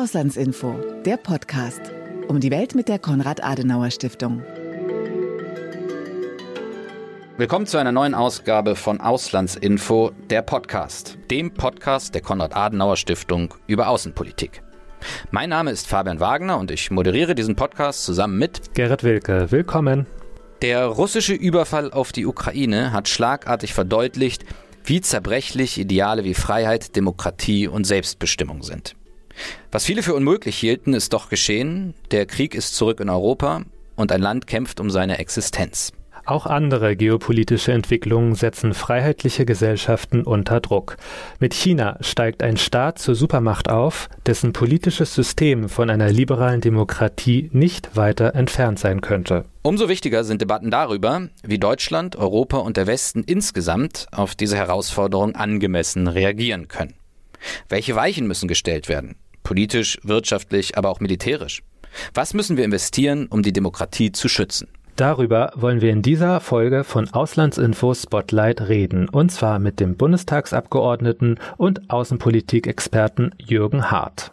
Auslandsinfo, der Podcast. Um die Welt mit der Konrad-Adenauer-Stiftung. Willkommen zu einer neuen Ausgabe von Auslandsinfo, der Podcast. Dem Podcast der Konrad-Adenauer-Stiftung über Außenpolitik. Mein Name ist Fabian Wagner und ich moderiere diesen Podcast zusammen mit Gerrit Wilke. Willkommen. Der russische Überfall auf die Ukraine hat schlagartig verdeutlicht, wie zerbrechlich Ideale wie Freiheit, Demokratie und Selbstbestimmung sind. Was viele für unmöglich hielten, ist doch geschehen. Der Krieg ist zurück in Europa und ein Land kämpft um seine Existenz. Auch andere geopolitische Entwicklungen setzen freiheitliche Gesellschaften unter Druck. Mit China steigt ein Staat zur Supermacht auf, dessen politisches System von einer liberalen Demokratie nicht weiter entfernt sein könnte. Umso wichtiger sind Debatten darüber, wie Deutschland, Europa und der Westen insgesamt auf diese Herausforderung angemessen reagieren können. Welche Weichen müssen gestellt werden? Politisch, wirtschaftlich, aber auch militärisch. Was müssen wir investieren, um die Demokratie zu schützen? Darüber wollen wir in dieser Folge von Auslandsinfo Spotlight reden, und zwar mit dem Bundestagsabgeordneten und Außenpolitikexperten Jürgen Hart.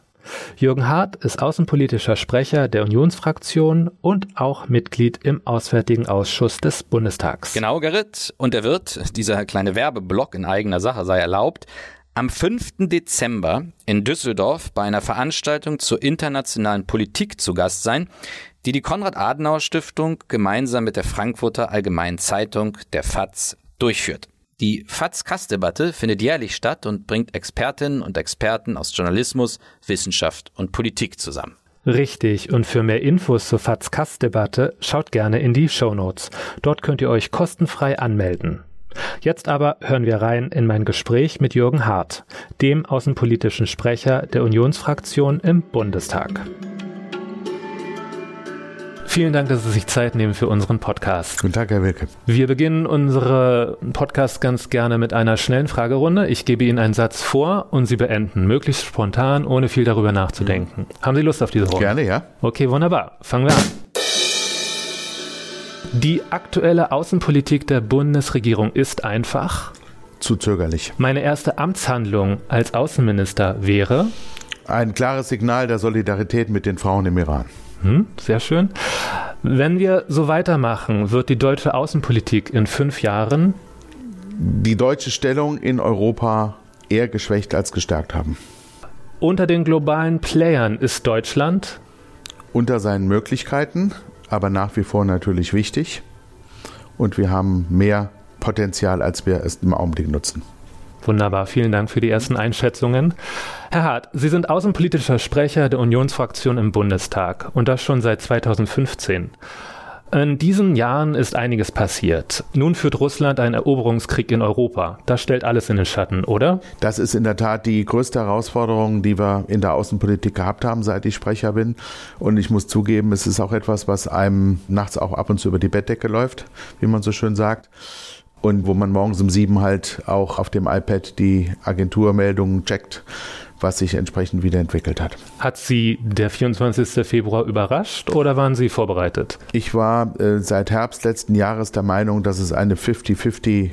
Jürgen Hart ist außenpolitischer Sprecher der Unionsfraktion und auch Mitglied im Auswärtigen Ausschuss des Bundestags. Genau, Gerrit. Und er wird, dieser kleine Werbeblock in eigener Sache sei erlaubt, am 5. Dezember in Düsseldorf bei einer Veranstaltung zur internationalen Politik zu Gast sein, die die Konrad-Adenauer-Stiftung gemeinsam mit der Frankfurter Allgemeinen Zeitung, der FAZ, durchführt. Die FAZ-Kass-Debatte findet jährlich statt und bringt Expertinnen und Experten aus Journalismus, Wissenschaft und Politik zusammen. Richtig, und für mehr Infos zur FAZ-Kass-Debatte schaut gerne in die Show Notes. Dort könnt ihr euch kostenfrei anmelden. Jetzt aber hören wir rein in mein Gespräch mit Jürgen Hart, dem außenpolitischen Sprecher der Unionsfraktion im Bundestag. Vielen Dank, dass Sie sich Zeit nehmen für unseren Podcast. Guten Tag, Herr Wilke. Wir beginnen unsere Podcast ganz gerne mit einer schnellen Fragerunde. Ich gebe Ihnen einen Satz vor und Sie beenden, möglichst spontan, ohne viel darüber nachzudenken. Haben Sie Lust auf diese Runde? Gerne, ja. Okay, wunderbar. Fangen wir an. Die aktuelle Außenpolitik der Bundesregierung ist einfach zu zögerlich. Meine erste Amtshandlung als Außenminister wäre ein klares Signal der Solidarität mit den Frauen im Iran. Hm, sehr schön. Wenn wir so weitermachen, wird die deutsche Außenpolitik in fünf Jahren die deutsche Stellung in Europa eher geschwächt als gestärkt haben. Unter den globalen Playern ist Deutschland unter seinen Möglichkeiten, aber nach wie vor natürlich wichtig. Und wir haben mehr Potenzial, als wir es im Augenblick nutzen. Wunderbar, vielen Dank für die ersten Einschätzungen. Herr Hart, Sie sind außenpolitischer Sprecher der Unionsfraktion im Bundestag und das schon seit 2015. In diesen Jahren ist einiges passiert. Nun führt Russland einen Eroberungskrieg in Europa. Das stellt alles in den Schatten, oder? Das ist in der Tat die größte Herausforderung, die wir in der Außenpolitik gehabt haben, seit ich Sprecher bin. Und ich muss zugeben, es ist auch etwas, was einem nachts auch ab und zu über die Bettdecke läuft, wie man so schön sagt und wo man morgens um sieben halt auch auf dem iPad die Agenturmeldungen checkt, was sich entsprechend wiederentwickelt hat. Hat Sie der 24. Februar überrascht oder waren Sie vorbereitet? Ich war äh, seit Herbst letzten Jahres der Meinung, dass es eine 50-50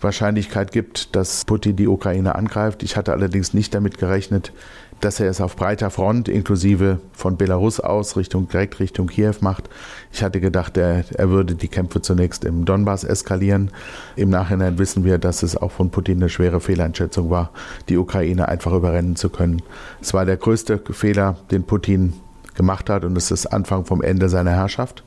Wahrscheinlichkeit gibt, dass Putin die Ukraine angreift. Ich hatte allerdings nicht damit gerechnet, dass er es auf breiter Front inklusive von Belarus aus Richtung direkt Richtung Kiew macht. Ich hatte gedacht, er, er würde die Kämpfe zunächst im Donbass eskalieren. Im Nachhinein wissen wir, dass es auch von Putin eine schwere Fehleinschätzung war, die Ukraine einfach überrennen zu können. Es war der größte Fehler, den Putin gemacht hat und es ist Anfang vom Ende seiner Herrschaft.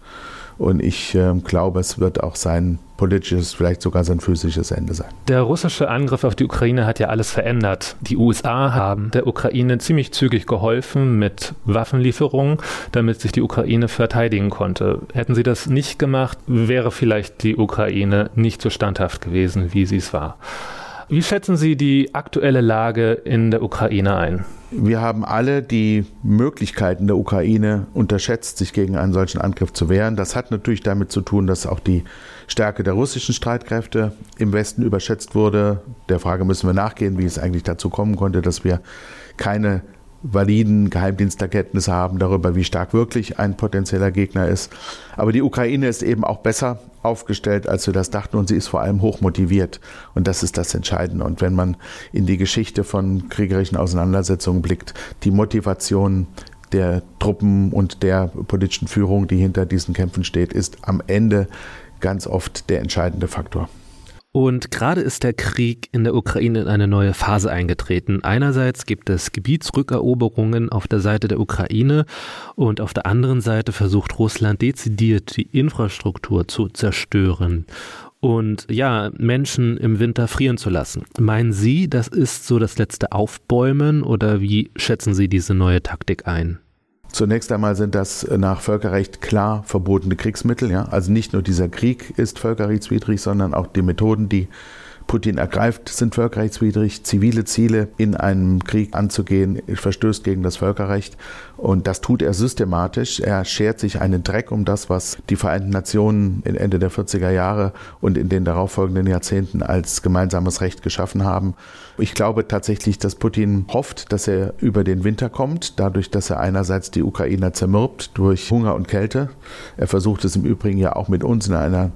Und ich äh, glaube, es wird auch sein politisches, vielleicht sogar sein physisches Ende sein. Der russische Angriff auf die Ukraine hat ja alles verändert. Die USA haben der Ukraine ziemlich zügig geholfen mit Waffenlieferungen, damit sich die Ukraine verteidigen konnte. Hätten sie das nicht gemacht, wäre vielleicht die Ukraine nicht so standhaft gewesen, wie sie es war. Wie schätzen Sie die aktuelle Lage in der Ukraine ein? Wir haben alle die Möglichkeiten der Ukraine unterschätzt, sich gegen einen solchen Angriff zu wehren. Das hat natürlich damit zu tun, dass auch die Stärke der russischen Streitkräfte im Westen überschätzt wurde. Der Frage müssen wir nachgehen, wie es eigentlich dazu kommen konnte, dass wir keine validen Geheimdiensterkenntnisse haben darüber, wie stark wirklich ein potenzieller Gegner ist. Aber die Ukraine ist eben auch besser aufgestellt, als wir das dachten und sie ist vor allem hoch motiviert. Und das ist das Entscheidende. Und wenn man in die Geschichte von kriegerischen Auseinandersetzungen blickt, die Motivation der Truppen und der politischen Führung, die hinter diesen Kämpfen steht, ist am Ende ganz oft der entscheidende Faktor. Und gerade ist der Krieg in der Ukraine in eine neue Phase eingetreten. Einerseits gibt es Gebietsrückeroberungen auf der Seite der Ukraine und auf der anderen Seite versucht Russland dezidiert die Infrastruktur zu zerstören und ja, Menschen im Winter frieren zu lassen. Meinen Sie, das ist so das letzte Aufbäumen oder wie schätzen Sie diese neue Taktik ein? Zunächst einmal sind das nach Völkerrecht klar verbotene Kriegsmittel. Ja? Also nicht nur dieser Krieg ist völkerrechtswidrig, sondern auch die Methoden, die Putin ergreift, sind völkerrechtswidrig. Zivile Ziele in einem Krieg anzugehen, verstößt gegen das Völkerrecht. Und das tut er systematisch. Er schert sich einen Dreck um das, was die Vereinten Nationen Ende der 40er Jahre und in den darauffolgenden Jahrzehnten als gemeinsames Recht geschaffen haben. Ich glaube tatsächlich, dass Putin hofft, dass er über den Winter kommt, dadurch, dass er einerseits die Ukrainer zermürbt durch Hunger und Kälte. Er versucht es im Übrigen ja auch mit uns in einer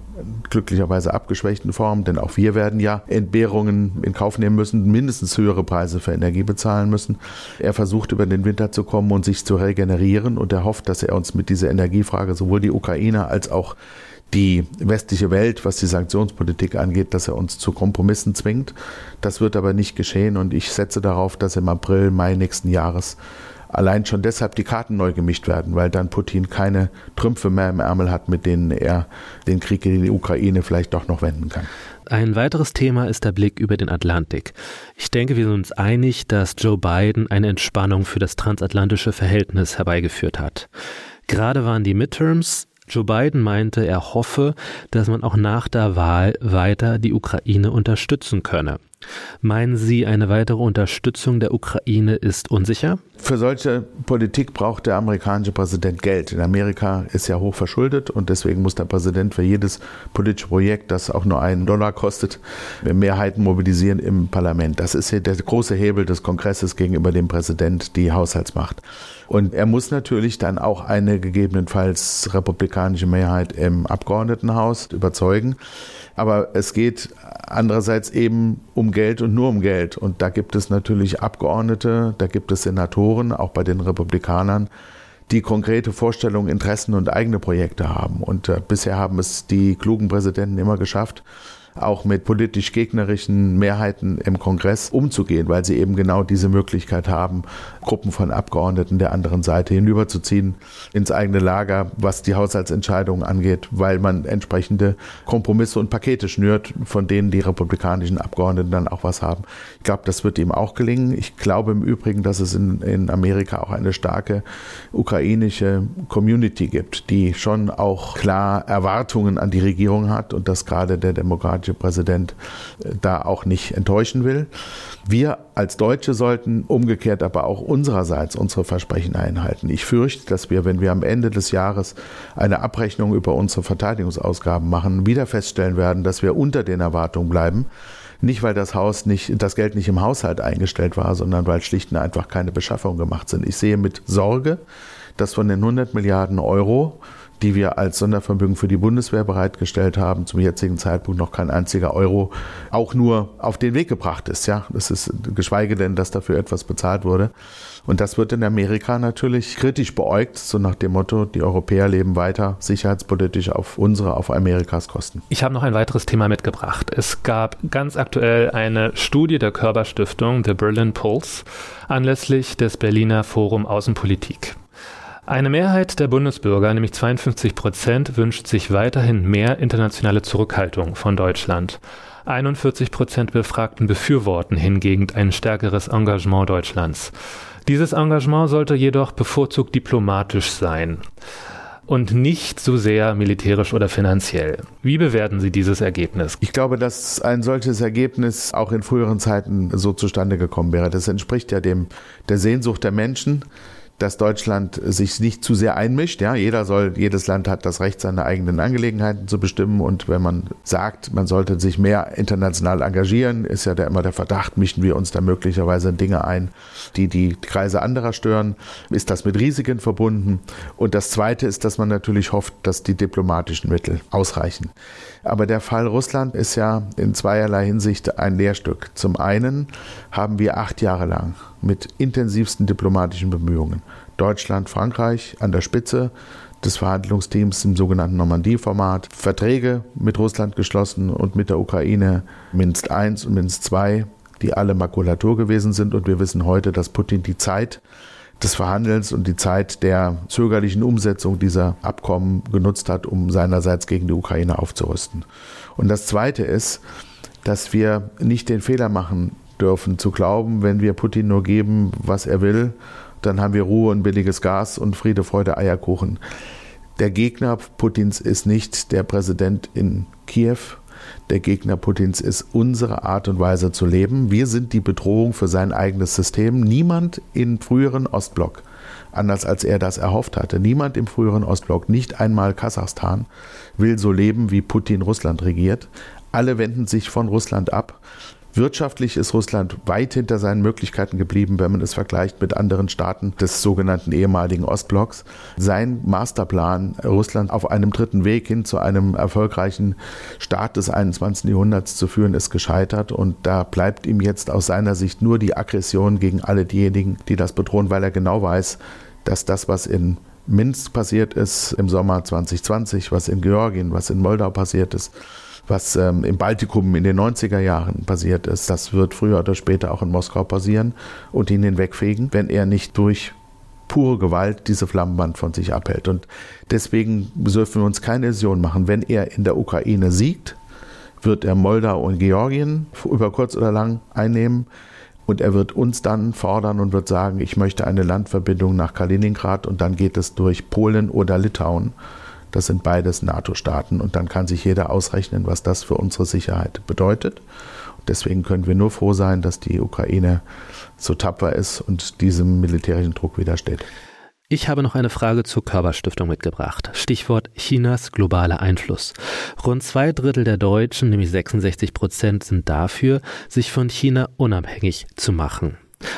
glücklicherweise abgeschwächten Form, denn auch wir werden ja Entbehrungen in Kauf nehmen müssen, mindestens höhere Preise für Energie bezahlen müssen. Er versucht über den Winter zu kommen und sich zu regenerieren und er hofft, dass er uns mit dieser Energiefrage sowohl die Ukrainer als auch die westliche Welt, was die Sanktionspolitik angeht, dass er uns zu Kompromissen zwingt. Das wird aber nicht geschehen und ich setze darauf, dass im April, Mai nächsten Jahres allein schon deshalb die Karten neu gemischt werden, weil dann Putin keine Trümpfe mehr im Ärmel hat, mit denen er den Krieg in die Ukraine vielleicht doch noch wenden kann. Ein weiteres Thema ist der Blick über den Atlantik. Ich denke, wir sind uns einig, dass Joe Biden eine Entspannung für das transatlantische Verhältnis herbeigeführt hat. Gerade waren die Midterms. Joe Biden meinte, er hoffe, dass man auch nach der Wahl weiter die Ukraine unterstützen könne. Meinen Sie, eine weitere Unterstützung der Ukraine ist unsicher? Für solche Politik braucht der amerikanische Präsident Geld. In Amerika ist ja hoch verschuldet und deswegen muss der Präsident für jedes politische Projekt, das auch nur einen Dollar kostet, Mehrheiten mobilisieren im Parlament. Das ist der große Hebel des Kongresses gegenüber dem Präsident, die Haushaltsmacht. Und er muss natürlich dann auch eine gegebenenfalls republikanische Mehrheit im Abgeordnetenhaus überzeugen. Aber es geht andererseits eben um Geld und nur um Geld. Und da gibt es natürlich Abgeordnete, da gibt es Senatoren, auch bei den Republikanern, die konkrete Vorstellungen, Interessen und eigene Projekte haben. Und äh, bisher haben es die klugen Präsidenten immer geschafft, auch mit politisch gegnerischen Mehrheiten im Kongress umzugehen, weil sie eben genau diese Möglichkeit haben, Gruppen von Abgeordneten der anderen Seite hinüberzuziehen ins eigene Lager, was die Haushaltsentscheidungen angeht, weil man entsprechende Kompromisse und Pakete schnürt, von denen die republikanischen Abgeordneten dann auch was haben. Ich glaube, das wird ihm auch gelingen. Ich glaube im Übrigen, dass es in, in Amerika auch eine starke ukrainische Community gibt, die schon auch klar Erwartungen an die Regierung hat und dass gerade der Demokrat amerikanische Präsident äh, da auch nicht enttäuschen will. Wir als Deutsche sollten umgekehrt aber auch unsererseits unsere Versprechen einhalten. Ich fürchte, dass wir, wenn wir am Ende des Jahres eine Abrechnung über unsere Verteidigungsausgaben machen, wieder feststellen werden, dass wir unter den Erwartungen bleiben. Nicht, weil das Haus nicht, das Geld nicht im Haushalt eingestellt war, sondern weil schlicht und einfach keine Beschaffungen gemacht sind. Ich sehe mit Sorge, dass von den 100 Milliarden Euro die wir als Sondervermögen für die Bundeswehr bereitgestellt haben, zum jetzigen Zeitpunkt noch kein einziger Euro auch nur auf den Weg gebracht ist. Ja, das ist geschweige denn, dass dafür etwas bezahlt wurde. Und das wird in Amerika natürlich kritisch beäugt, so nach dem Motto, die Europäer leben weiter sicherheitspolitisch auf unsere, auf Amerikas Kosten. Ich habe noch ein weiteres Thema mitgebracht. Es gab ganz aktuell eine Studie der Körperstiftung, The Berlin Pulse, anlässlich des Berliner Forum Außenpolitik. Eine Mehrheit der Bundesbürger, nämlich 52 Prozent, wünscht sich weiterhin mehr internationale Zurückhaltung von Deutschland. 41 Prozent Befragten befürworten hingegen ein stärkeres Engagement Deutschlands. Dieses Engagement sollte jedoch bevorzugt diplomatisch sein und nicht so sehr militärisch oder finanziell. Wie bewerten Sie dieses Ergebnis? Ich glaube, dass ein solches Ergebnis auch in früheren Zeiten so zustande gekommen wäre. Das entspricht ja dem der Sehnsucht der Menschen, dass Deutschland sich nicht zu sehr einmischt. Ja, jeder soll, jedes Land hat das Recht, seine eigenen Angelegenheiten zu bestimmen. Und wenn man sagt, man sollte sich mehr international engagieren, ist ja da immer der Verdacht, mischen wir uns da möglicherweise in Dinge ein, die die Kreise anderer stören. Ist das mit Risiken verbunden? Und das Zweite ist, dass man natürlich hofft, dass die diplomatischen Mittel ausreichen. Aber der Fall Russland ist ja in zweierlei Hinsicht ein Lehrstück. Zum einen haben wir acht Jahre lang mit intensivsten diplomatischen Bemühungen Deutschland, Frankreich an der Spitze des Verhandlungsteams im sogenannten Normandie-Format Verträge mit Russland geschlossen und mit der Ukraine Minsk I und Minsk II, die alle Makulatur gewesen sind. Und wir wissen heute, dass Putin die Zeit des Verhandelns und die Zeit der zögerlichen Umsetzung dieser Abkommen genutzt hat, um seinerseits gegen die Ukraine aufzurüsten. Und das Zweite ist, dass wir nicht den Fehler machen dürfen, zu glauben, wenn wir Putin nur geben, was er will, dann haben wir Ruhe und billiges Gas und Friede, Freude, Eierkuchen. Der Gegner Putins ist nicht der Präsident in Kiew, der Gegner Putins ist unsere Art und Weise zu leben. Wir sind die Bedrohung für sein eigenes System. Niemand im früheren Ostblock, anders als er das erhofft hatte, niemand im früheren Ostblock, nicht einmal Kasachstan, will so leben, wie Putin Russland regiert. Alle wenden sich von Russland ab. Wirtschaftlich ist Russland weit hinter seinen Möglichkeiten geblieben, wenn man es vergleicht mit anderen Staaten des sogenannten ehemaligen Ostblocks. Sein Masterplan, Russland auf einem dritten Weg hin zu einem erfolgreichen Staat des 21. Jahrhunderts zu führen, ist gescheitert. Und da bleibt ihm jetzt aus seiner Sicht nur die Aggression gegen alle diejenigen, die das bedrohen, weil er genau weiß, dass das, was in Minsk passiert ist im Sommer 2020, was in Georgien, was in Moldau passiert ist, was ähm, im Baltikum in den 90er Jahren passiert ist, das wird früher oder später auch in Moskau passieren und ihn hinwegfegen, wenn er nicht durch pure Gewalt diese Flammenwand von sich abhält. Und deswegen dürfen wir uns keine Illusion machen, wenn er in der Ukraine siegt, wird er Moldau und Georgien über kurz oder lang einnehmen. Und er wird uns dann fordern und wird sagen, ich möchte eine Landverbindung nach Kaliningrad und dann geht es durch Polen oder Litauen. Das sind beides NATO-Staaten und dann kann sich jeder ausrechnen, was das für unsere Sicherheit bedeutet. Deswegen können wir nur froh sein, dass die Ukraine so tapfer ist und diesem militärischen Druck widersteht. Ich habe noch eine Frage zur Körperstiftung mitgebracht. Stichwort Chinas globaler Einfluss. Rund zwei Drittel der Deutschen, nämlich 66 Prozent, sind dafür, sich von China unabhängig zu machen.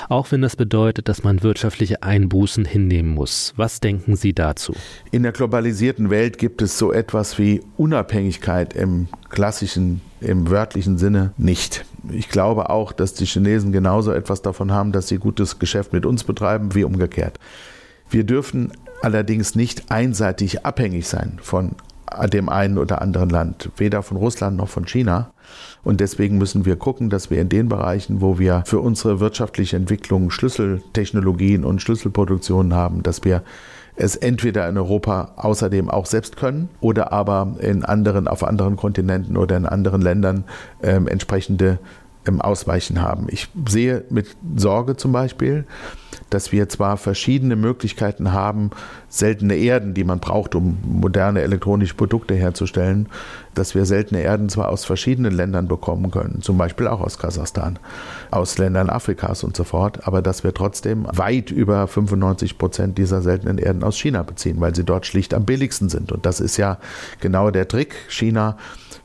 Auch wenn das bedeutet, dass man wirtschaftliche Einbußen hinnehmen muss. Was denken Sie dazu? In der globalisierten Welt gibt es so etwas wie Unabhängigkeit im klassischen, im wörtlichen Sinne nicht. Ich glaube auch, dass die Chinesen genauso etwas davon haben, dass sie gutes Geschäft mit uns betreiben, wie umgekehrt. Wir dürfen allerdings nicht einseitig abhängig sein von dem einen oder anderen Land, weder von Russland noch von China. Und deswegen müssen wir gucken, dass wir in den Bereichen, wo wir für unsere wirtschaftliche Entwicklung Schlüsseltechnologien und Schlüsselproduktionen haben, dass wir es entweder in Europa außerdem auch selbst können oder aber in anderen, auf anderen Kontinenten oder in anderen Ländern ähm, entsprechende ähm, Ausweichen haben. Ich sehe mit Sorge zum Beispiel, dass wir zwar verschiedene Möglichkeiten haben, seltene Erden, die man braucht, um moderne elektronische Produkte herzustellen, dass wir seltene Erden zwar aus verschiedenen Ländern bekommen können, zum Beispiel auch aus Kasachstan, aus Ländern Afrikas und so fort, aber dass wir trotzdem weit über 95 Prozent dieser seltenen Erden aus China beziehen, weil sie dort schlicht am billigsten sind. Und das ist ja genau der Trick. China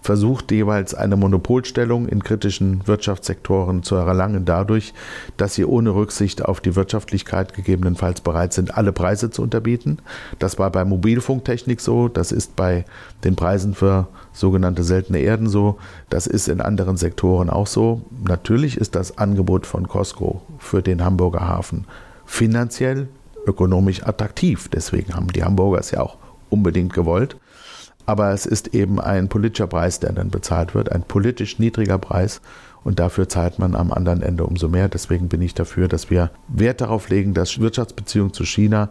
versucht jeweils eine Monopolstellung in kritischen Wirtschaftssektoren zu erlangen, dadurch, dass sie ohne Rücksicht auf die Wirtschaftlichkeit gegebenenfalls bereit sind, alle Preise zu unterbieten. Das war bei Mobilfunktechnik so, das ist bei den Preisen für sogenannte seltene Erden so, das ist in anderen Sektoren auch so. Natürlich ist das Angebot von Costco für den Hamburger Hafen finanziell, ökonomisch attraktiv. Deswegen haben die Hamburger es ja auch unbedingt gewollt aber es ist eben ein politischer Preis, der dann bezahlt wird, ein politisch niedriger Preis und dafür zahlt man am anderen Ende umso mehr. Deswegen bin ich dafür, dass wir Wert darauf legen, dass Wirtschaftsbeziehungen zu China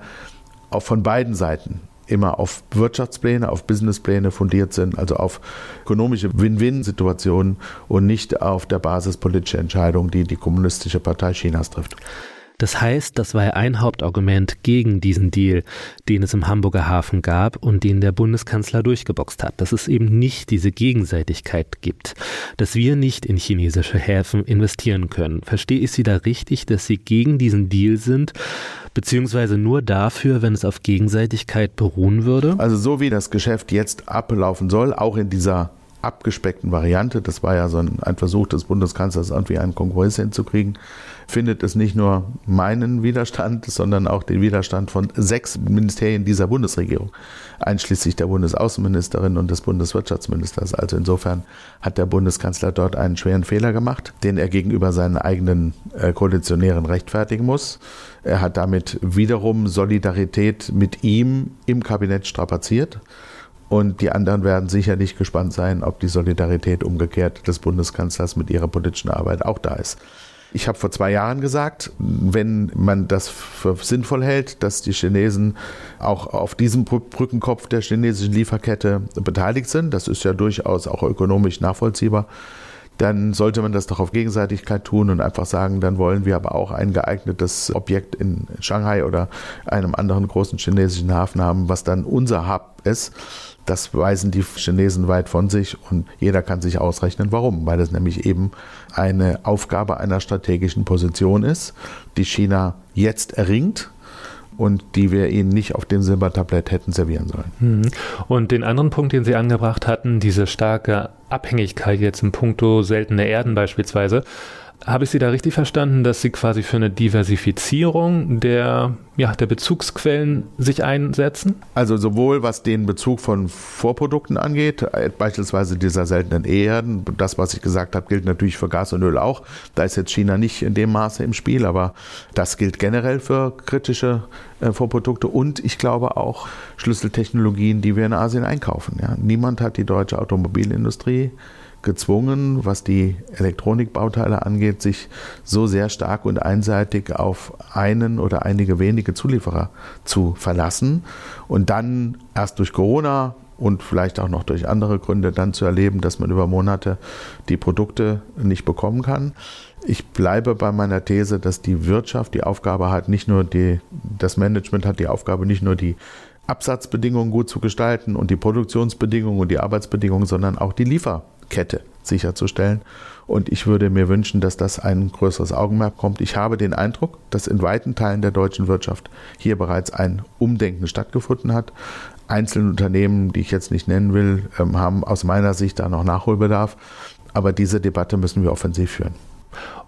auch von beiden Seiten immer auf Wirtschaftspläne, auf Businesspläne fundiert sind, also auf ökonomische Win-Win-Situationen und nicht auf der Basis politischer Entscheidungen, die die Kommunistische Partei Chinas trifft. Das heißt, das war ja ein Hauptargument gegen diesen Deal, den es im Hamburger Hafen gab und den der Bundeskanzler durchgeboxt hat, dass es eben nicht diese Gegenseitigkeit gibt, dass wir nicht in chinesische Häfen investieren können. Verstehe ich Sie da richtig, dass Sie gegen diesen Deal sind, beziehungsweise nur dafür, wenn es auf Gegenseitigkeit beruhen würde? Also so wie das Geschäft jetzt ablaufen soll, auch in dieser abgespeckten Variante, das war ja so ein, ein Versuch des Bundeskanzlers, irgendwie einen Konkurrenz hinzukriegen, findet es nicht nur meinen Widerstand, sondern auch den Widerstand von sechs Ministerien dieser Bundesregierung, einschließlich der Bundesaußenministerin und des Bundeswirtschaftsministers. Also insofern hat der Bundeskanzler dort einen schweren Fehler gemacht, den er gegenüber seinen eigenen äh, Koalitionären rechtfertigen muss. Er hat damit wiederum Solidarität mit ihm im Kabinett strapaziert. Und die anderen werden sicherlich gespannt sein, ob die Solidarität umgekehrt des Bundeskanzlers mit ihrer politischen Arbeit auch da ist. Ich habe vor zwei Jahren gesagt, wenn man das für sinnvoll hält, dass die Chinesen auch auf diesem Brückenkopf der chinesischen Lieferkette beteiligt sind, das ist ja durchaus auch ökonomisch nachvollziehbar, dann sollte man das doch auf Gegenseitigkeit tun und einfach sagen, dann wollen wir aber auch ein geeignetes Objekt in Shanghai oder einem anderen großen chinesischen Hafen haben, was dann unser Hub ist das weisen die Chinesen weit von sich und jeder kann sich ausrechnen, warum. Weil es nämlich eben eine Aufgabe einer strategischen Position ist, die China jetzt erringt und die wir ihnen nicht auf dem Silbertablett hätten servieren sollen. Mhm. Und den anderen Punkt, den Sie angebracht hatten, diese starke Abhängigkeit jetzt im Punkto seltene Erden beispielsweise, habe ich Sie da richtig verstanden, dass Sie quasi für eine Diversifizierung der, ja, der Bezugsquellen sich einsetzen? Also sowohl was den Bezug von Vorprodukten angeht, äh, beispielsweise dieser seltenen Erden, das, was ich gesagt habe, gilt natürlich für Gas und Öl auch. Da ist jetzt China nicht in dem Maße im Spiel, aber das gilt generell für kritische äh, Vorprodukte und ich glaube auch Schlüsseltechnologien, die wir in Asien einkaufen. Ja. Niemand hat die deutsche Automobilindustrie gezwungen, was die Elektronikbauteile angeht, sich so sehr stark und einseitig auf einen oder einige wenige Zulieferer zu verlassen und dann erst durch Corona und vielleicht auch noch durch andere Gründe dann zu erleben, dass man über Monate die Produkte nicht bekommen kann. Ich bleibe bei meiner These, dass die Wirtschaft die Aufgabe hat, nicht nur die, das Management hat die Aufgabe, nicht nur die Absatzbedingungen gut zu gestalten und die Produktionsbedingungen und die Arbeitsbedingungen, sondern auch die Liefer Kette sicherzustellen. Und ich würde mir wünschen, dass das ein größeres Augenmerk kommt. Ich habe den Eindruck, dass in weiten Teilen der deutschen Wirtschaft hier bereits ein Umdenken stattgefunden hat. Einzelne Unternehmen, die ich jetzt nicht nennen will, ähm, haben aus meiner Sicht da noch Nachholbedarf. Aber diese Debatte müssen wir offensiv führen.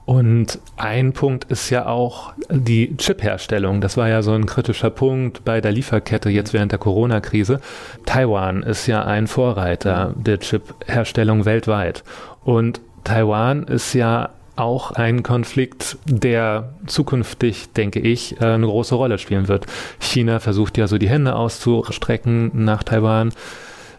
Und ein Punkt ist ja auch die Chip-Herstellung. Das war ja so ein kritischer Punkt bei der Lieferkette jetzt während der Corona-Krise. Taiwan ist ja ein Vorreiter der Chip-Herstellung weltweit. Und Taiwan ist ja auch ein Konflikt, der zukünftig, denke ich, äh, eine große Rolle spielen wird. China versucht ja so die Hände auszustrecken nach Taiwan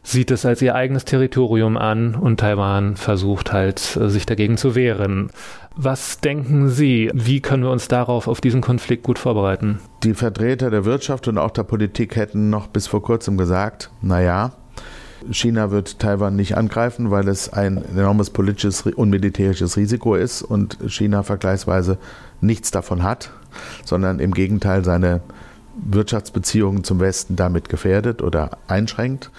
sieht es als ihr eigenes Territorium an und Taiwan versucht halt, äh, sich dagegen zu wehren. Was denken Sie, wie können wir uns darauf, auf diesen Konflikt gut vorbereiten? Die Vertreter der Wirtschaft und auch der Politik hätten noch bis vor kurzem gesagt, naja, China wird Taiwan nicht angreifen, weil es ein enormes politisches und militärisches Risiko ist und China vergleichsweise nichts davon hat, sondern im Gegenteil seine Wirtschaftsbeziehungen zum Westen damit gefährdet oder einschränkt.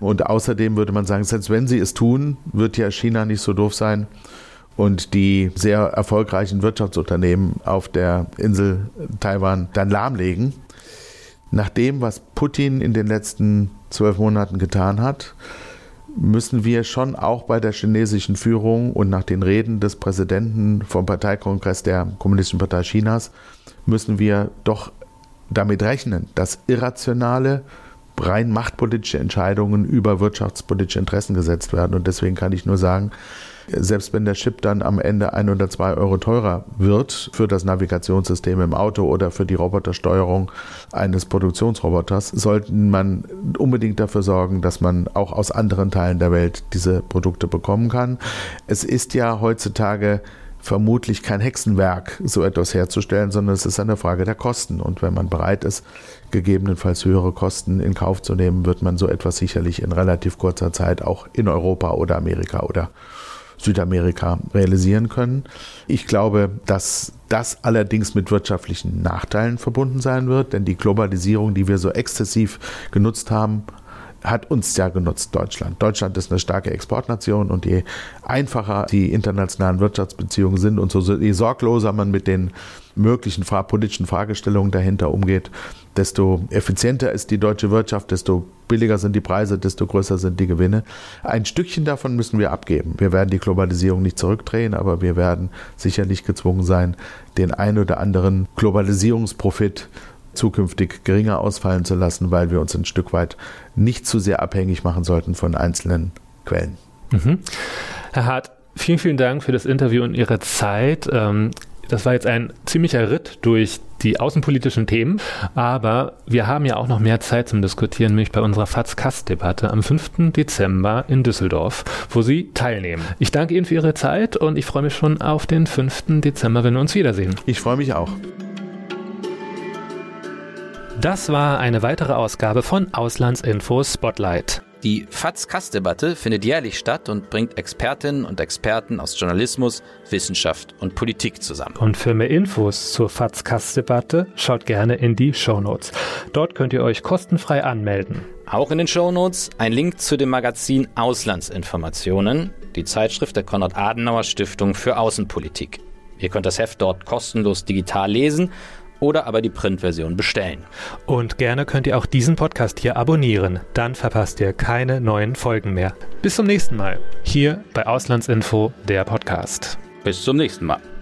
Und außerdem würde man sagen, selbst wenn sie es tun, wird ja China nicht so doof sein, und die sehr erfolgreichen Wirtschaftsunternehmen auf der Insel Taiwan dann lahmlegen. Nach dem, was Putin in den letzten zwölf Monaten getan hat, müssen wir schon auch bei der chinesischen Führung und nach den Reden des Präsidenten vom Parteikongress der Kommunistischen Partei Chinas, müssen wir doch damit rechnen, dass irrationale, rein machtpolitische Entscheidungen über wirtschaftspolitische Interessen gesetzt werden. Und deswegen kann ich nur sagen, selbst wenn der Chip dann am Ende ein oder zwei Euro teurer wird für das Navigationssystem im Auto oder für die Robotersteuerung eines Produktionsroboters, sollte man unbedingt dafür sorgen, dass man auch aus anderen Teilen der Welt diese Produkte bekommen kann. Es ist ja heutzutage vermutlich kein Hexenwerk, so etwas herzustellen, sondern es ist eine Frage der Kosten. Und wenn man bereit ist, gegebenenfalls höhere Kosten in Kauf zu nehmen, wird man so etwas sicherlich in relativ kurzer Zeit auch in Europa oder Amerika oder Südamerika realisieren können. Ich glaube, dass das allerdings mit wirtschaftlichen Nachteilen verbunden sein wird, denn die Globalisierung, die wir so exzessiv genutzt haben, hat uns ja genutzt, Deutschland. Deutschland ist eine starke Exportnation und je einfacher die internationalen Wirtschaftsbeziehungen sind und so je sorgloser man mit den möglichen politischen Fragestellungen dahinter umgeht, desto effizienter ist die deutsche Wirtschaft, desto billiger sind die Preise, desto größer sind die Gewinne. Ein Stückchen davon müssen wir abgeben. Wir werden die Globalisierung nicht zurückdrehen, aber wir werden sicherlich gezwungen sein, den ein oder anderen Globalisierungsprofit zukünftig geringer ausfallen zu lassen, weil wir uns ein Stück weit nicht zu sehr abhängig machen sollten von einzelnen Quellen. Mhm. Herr Hart, vielen, vielen Dank für das Interview und Ihre Zeit. Ähm, das war jetzt ein ziemlicher Ritt durch die außenpolitischen Themen, aber wir haben ja auch noch mehr Zeit zum Diskutieren, nämlich bei unserer FATS-Kass-Debatte am 5. Dezember in Düsseldorf, wo Sie teilnehmen. Ich danke Ihnen für Ihre Zeit und ich freue mich schon auf den 5. Dezember, wenn wir uns wiedersehen. Ich freue mich auch. Das war eine weitere Ausgabe von Auslandsinfo Spotlight. Die FATS-Kass-Debatte findet jährlich statt und bringt Expertinnen und Experten aus Journalismus, Wissenschaft und Politik zusammen. Und für mehr Infos zur FATS-Kass-Debatte schaut gerne in die Shownotes. Dort könnt ihr euch kostenfrei anmelden. Auch in den Shownotes ein Link zu dem Magazin Auslandsinformationen, die Zeitschrift der Konrad-Adenauer-Stiftung für Außenpolitik. Ihr könnt das Heft dort kostenlos digital lesen oder aber die Printversion bestellen. Und gerne könnt ihr auch diesen Podcast hier abonnieren, dann verpasst ihr keine neuen Folgen mehr. Bis zum nächsten Mal, hier bei Auslandsinfo, der Podcast. Bis zum nächsten Mal.